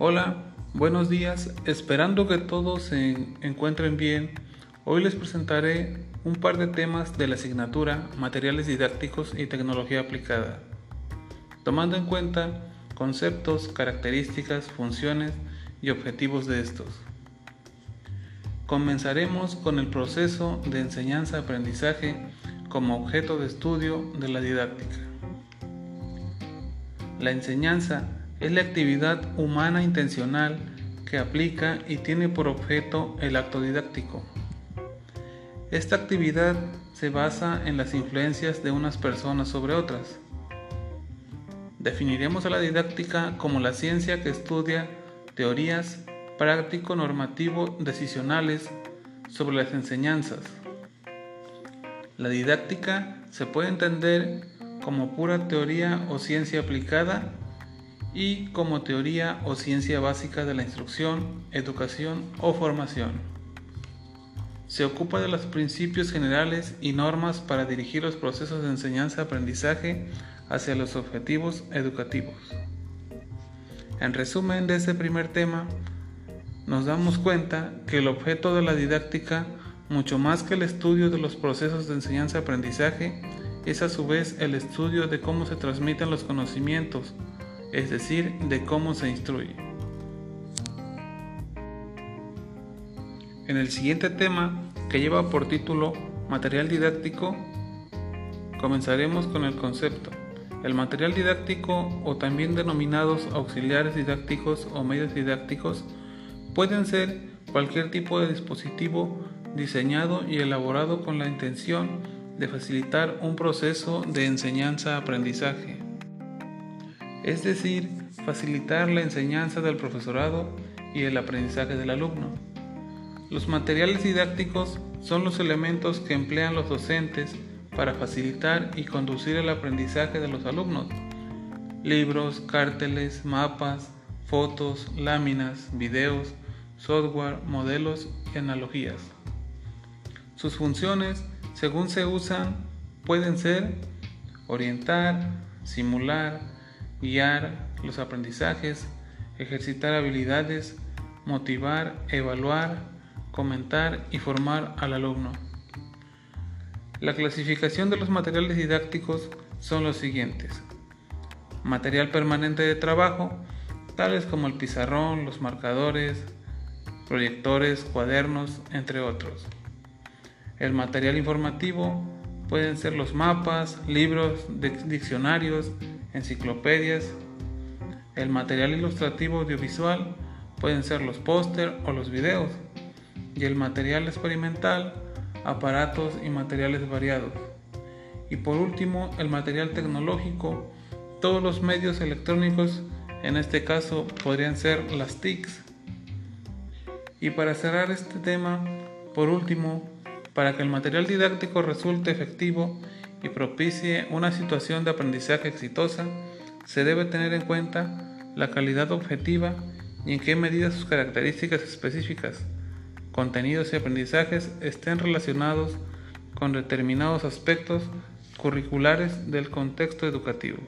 Hola, buenos días, esperando que todos se encuentren bien. Hoy les presentaré un par de temas de la asignatura Materiales didácticos y tecnología aplicada, tomando en cuenta conceptos, características, funciones y objetivos de estos. Comenzaremos con el proceso de enseñanza-aprendizaje como objeto de estudio de la didáctica. La enseñanza es la actividad humana intencional que aplica y tiene por objeto el acto didáctico. Esta actividad se basa en las influencias de unas personas sobre otras. Definiremos a la didáctica como la ciencia que estudia teorías práctico-normativo decisionales sobre las enseñanzas. La didáctica se puede entender como pura teoría o ciencia aplicada y como teoría o ciencia básica de la instrucción, educación o formación. Se ocupa de los principios generales y normas para dirigir los procesos de enseñanza-aprendizaje hacia los objetivos educativos. En resumen de este primer tema, nos damos cuenta que el objeto de la didáctica, mucho más que el estudio de los procesos de enseñanza-aprendizaje, es a su vez el estudio de cómo se transmiten los conocimientos, es decir, de cómo se instruye. En el siguiente tema, que lleva por título Material didáctico, comenzaremos con el concepto. El material didáctico, o también denominados auxiliares didácticos o medios didácticos, pueden ser cualquier tipo de dispositivo diseñado y elaborado con la intención de facilitar un proceso de enseñanza-aprendizaje es decir, facilitar la enseñanza del profesorado y el aprendizaje del alumno. Los materiales didácticos son los elementos que emplean los docentes para facilitar y conducir el aprendizaje de los alumnos. Libros, cárteles, mapas, fotos, láminas, videos, software, modelos y analogías. Sus funciones, según se usan, pueden ser orientar, simular, guiar los aprendizajes, ejercitar habilidades, motivar, evaluar, comentar y formar al alumno. La clasificación de los materiales didácticos son los siguientes. Material permanente de trabajo, tales como el pizarrón, los marcadores, proyectores, cuadernos, entre otros. El material informativo pueden ser los mapas, libros, diccionarios, enciclopedias. El material ilustrativo audiovisual pueden ser los póster o los videos. Y el material experimental, aparatos y materiales variados. Y por último, el material tecnológico, todos los medios electrónicos, en este caso podrían ser las TICs. Y para cerrar este tema, por último, para que el material didáctico resulte efectivo y propicie una situación de aprendizaje exitosa, se debe tener en cuenta la calidad objetiva y en qué medida sus características específicas, contenidos y aprendizajes estén relacionados con determinados aspectos curriculares del contexto educativo.